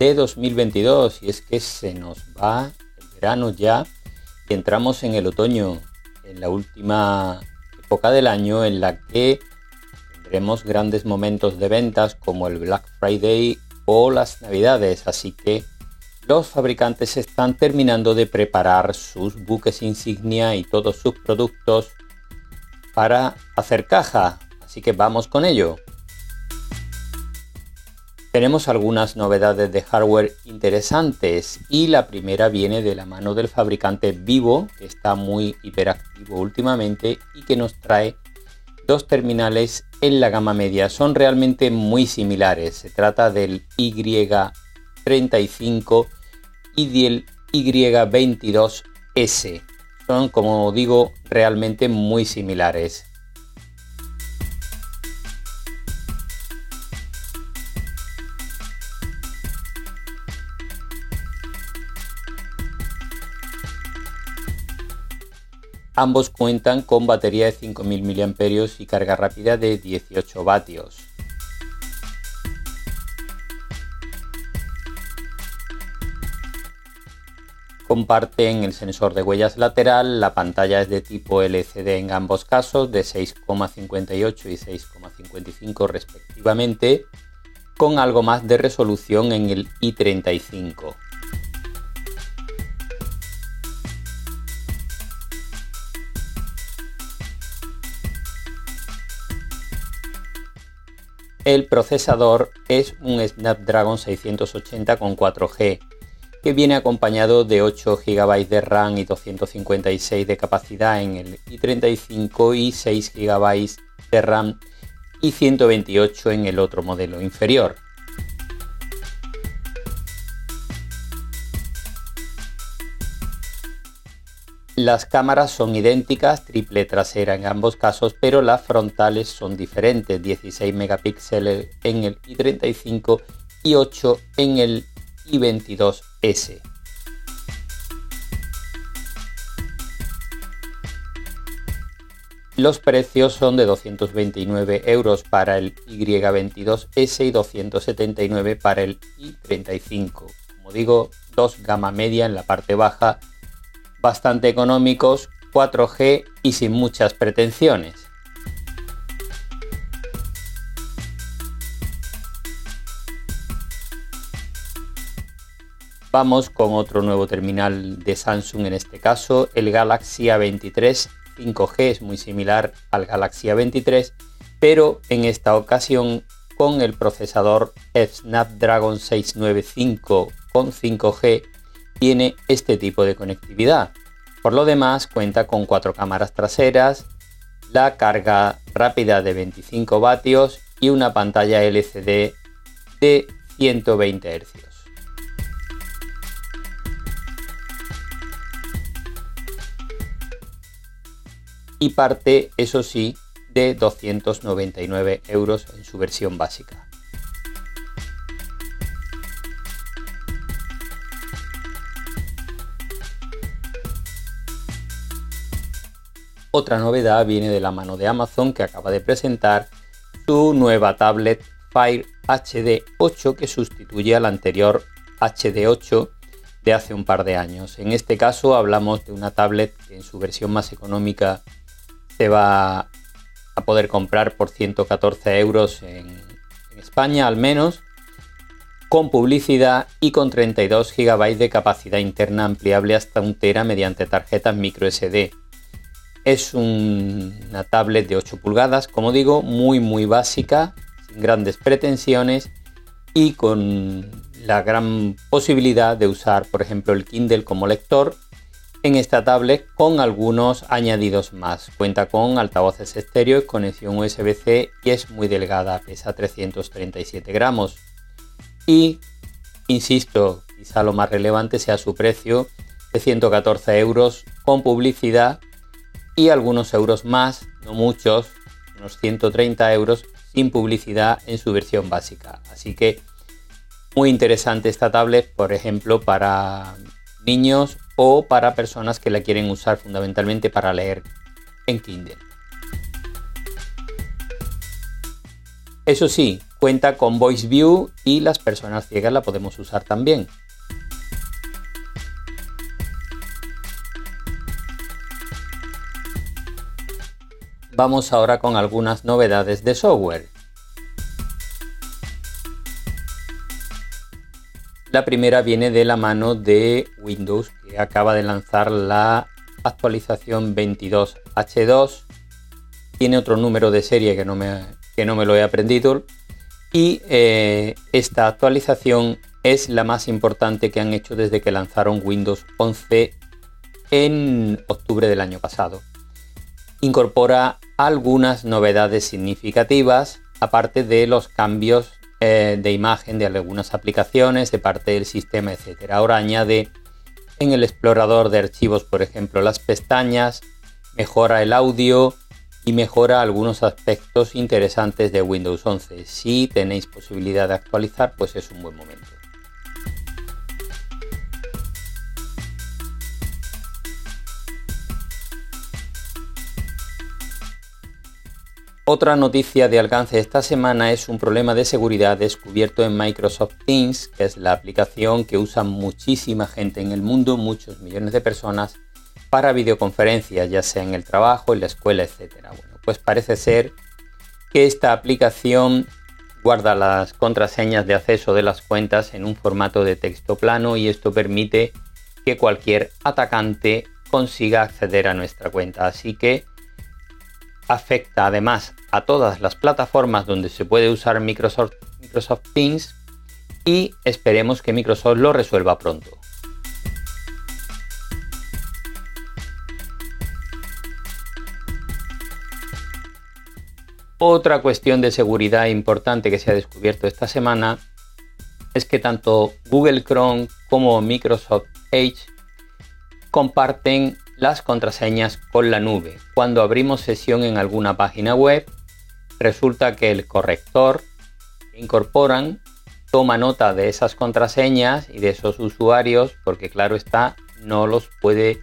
de 2022 y es que se nos va el verano ya y entramos en el otoño en la última época del año en la que tendremos grandes momentos de ventas como el Black Friday o las Navidades, así que los fabricantes están terminando de preparar sus buques insignia y todos sus productos para hacer caja, así que vamos con ello. Tenemos algunas novedades de hardware interesantes y la primera viene de la mano del fabricante Vivo, que está muy hiperactivo últimamente y que nos trae dos terminales en la gama media. Son realmente muy similares. Se trata del Y35 y del Y22S. Son, como digo, realmente muy similares. Ambos cuentan con batería de 5000 mAh y carga rápida de 18 vatios. Comparten el sensor de huellas lateral, la pantalla es de tipo LCD en ambos casos, de 6,58 y 6,55 respectivamente, con algo más de resolución en el i35. El procesador es un Snapdragon 680 con 4G, que viene acompañado de 8 GB de RAM y 256 de capacidad en el i35 y 6 GB de RAM y 128 en el otro modelo inferior. Las cámaras son idénticas, triple trasera en ambos casos, pero las frontales son diferentes, 16 megapíxeles en el i35 y 8 en el i22S. Los precios son de 229 euros para el Y22S y 279 para el i35. Como digo, dos gama media en la parte baja bastante económicos, 4G y sin muchas pretensiones. Vamos con otro nuevo terminal de Samsung, en este caso el Galaxy A23 5G, es muy similar al Galaxy A23, pero en esta ocasión con el procesador Snapdragon 695 con 5G tiene este tipo de conectividad. Por lo demás, cuenta con cuatro cámaras traseras, la carga rápida de 25 vatios y una pantalla LCD de 120 Hz. Y parte, eso sí, de 299 euros en su versión básica. Otra novedad viene de la mano de Amazon que acaba de presentar su nueva tablet Fire HD 8 que sustituye al anterior HD 8 de hace un par de años. En este caso hablamos de una tablet que en su versión más económica se va a poder comprar por 114 euros en, España al menos, con publicidad y con 32 GB de capacidad interna ampliable hasta un tera mediante tarjetas micro Es una tablet de 8 pulgadas, como digo, muy muy básica, sin grandes pretensiones y con la gran posibilidad de usar, por ejemplo, el Kindle como lector en esta tablet con algunos añadidos más. Cuenta con altavoces estéreo, conexión USB-C y es muy delgada, pesa 337 gramos. Y, insisto, quizá lo más relevante sea su precio de 114 euros con publicidad y algunos euros más, no muchos, unos 130 euros sin publicidad en su versión básica. Así que muy interesante esta tablet, por ejemplo, para niños o para personas que la quieren usar fundamentalmente para leer en Kindle. Eso sí, cuenta con Voice View y las personas ciegas la podemos usar también. Vamos ahora con algunas novedades de software. La primera viene de la mano de Windows, que acaba de lanzar la actualización 22H2. Tiene otro número de serie que no me, que no me lo he aprendido. Y eh, esta actualización es la más importante que han hecho desde que lanzaron Windows 11 en octubre del año pasado. Incorpora algunas novedades significativas, aparte de los cambios eh, de imagen de algunas aplicaciones, de parte del sistema, etc. Ahora añade en el explorador de archivos, por ejemplo, las pestañas, mejora el audio y mejora algunos aspectos interesantes de Windows 11. Si tenéis posibilidad de actualizar, pues es un buen momento. Otra noticia de alcance esta semana es un problema de seguridad descubierto en Microsoft Teams, que es la aplicación que usa muchísima gente en el mundo, muchos millones de personas, para videoconferencias, ya sea en el trabajo, en la escuela, etc. Bueno, pues parece ser que esta aplicación guarda las contraseñas de acceso de las cuentas en un formato de texto plano y esto permite que cualquier atacante consiga acceder a nuestra cuenta. Así que afecta además a todas las plataformas donde se puede usar Microsoft, Microsoft Teams y esperemos que Microsoft lo resuelva pronto. Otra cuestión de seguridad importante que se ha descubierto esta semana es que tanto Google Chrome como Microsoft Edge comparten las contraseñas con la nube. Cuando abrimos sesión en alguna página web, resulta que el corrector que incorporan toma nota de esas contraseñas y de esos usuarios porque claro está, no los puede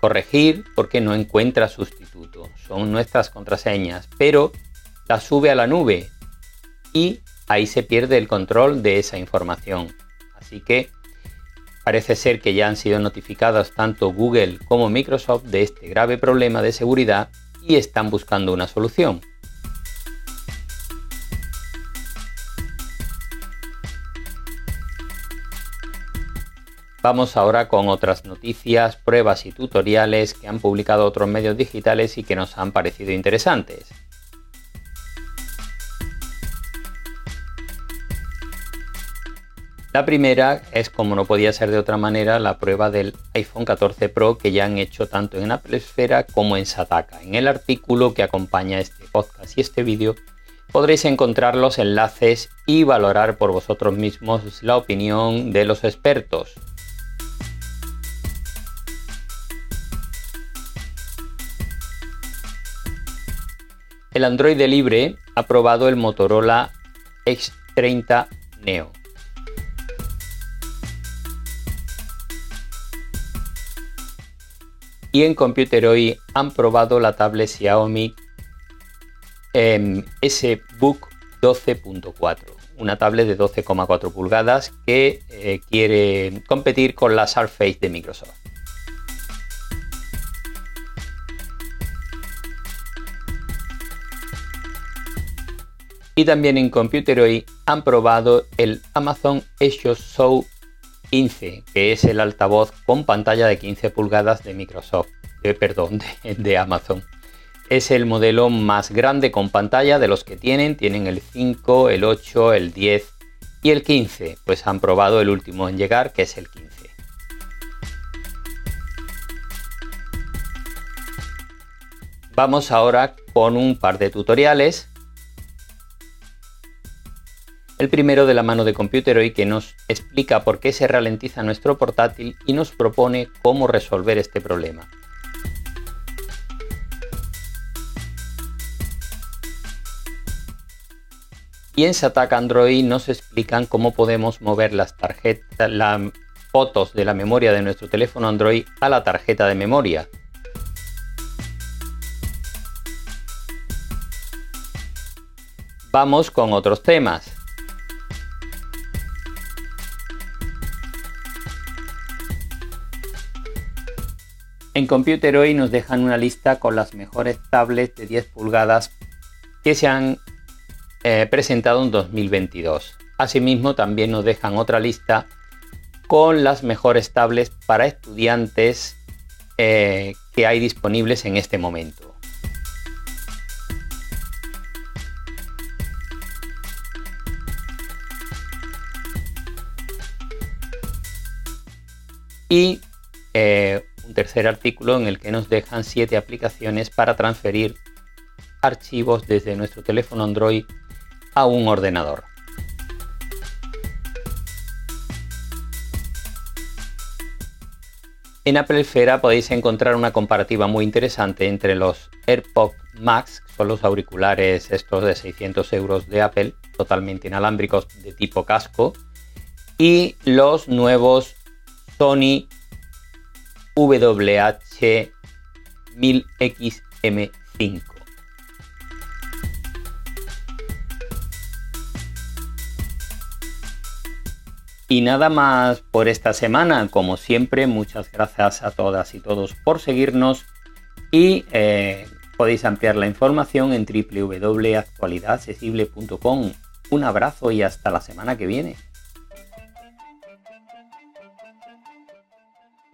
corregir porque no encuentra sustituto. Son nuestras contraseñas, pero las sube a la nube y ahí se pierde el control de esa información. Así que Parece ser que ya han sido notificadas tanto Google como Microsoft de este grave problema de seguridad y están buscando una solución. Vamos ahora con otras noticias, pruebas y tutoriales que han publicado otros medios digitales y que nos han parecido interesantes. La primera es, como no podía ser de otra manera, la prueba del iPhone 14 Pro que ya han hecho tanto en Apple Esfera como en Sataka. En el artículo que acompaña este podcast y este vídeo podréis encontrar los enlaces y valorar por vosotros mismos la opinión de los expertos. El Android libre ha probado el Motorola X30 Neo y en Computer hoy han probado la tablet Xiaomi em, S Book 12.4, una tablet de 12,4 pulgadas que eh, quiere competir con la Surface de Microsoft. Y también en Computer hoy han probado el Amazon Echo Show 15, que es el altavoz con pantalla de 15 pulgadas de Microsoft, perdón, de, Amazon. Es el modelo más grande con pantalla de los que tienen, tienen el 5, el 8, el 10 y el 15, pues han probado el último en llegar, que es el 15. Vamos ahora con un par de tutoriales El primero de la mano de Computeroid que nos explica por qué se ralentiza nuestro portátil y nos propone cómo resolver este problema. Y en Satac Android nos explican cómo podemos mover las tarjetas, las fotos de la memoria de nuestro teléfono Android a la tarjeta de memoria. Vamos con otros temas. En Computer hoy nos dejan una lista con las mejores tablets de 10 pulgadas que se han eh, presentado en 2022. Asimismo, también nos dejan otra lista con las mejores tablets para estudiantes eh, que hay disponibles en este momento. Y eh, tercer artículo en el que nos dejan siete aplicaciones para transferir archivos desde nuestro teléfono Android a un ordenador. En Apple Esfera podéis encontrar una comparativa muy interesante entre los AirPods Max, que son los auriculares estos de 600 euros de Apple, totalmente inalámbricos de tipo casco, y los nuevos Sony WH-1000XM5. Y nada más por esta semana. Como siempre, muchas gracias a todas y todos por seguirnos y eh, podéis ampliar la información en www.actualidadaccesible.com. Un abrazo y hasta la semana que viene.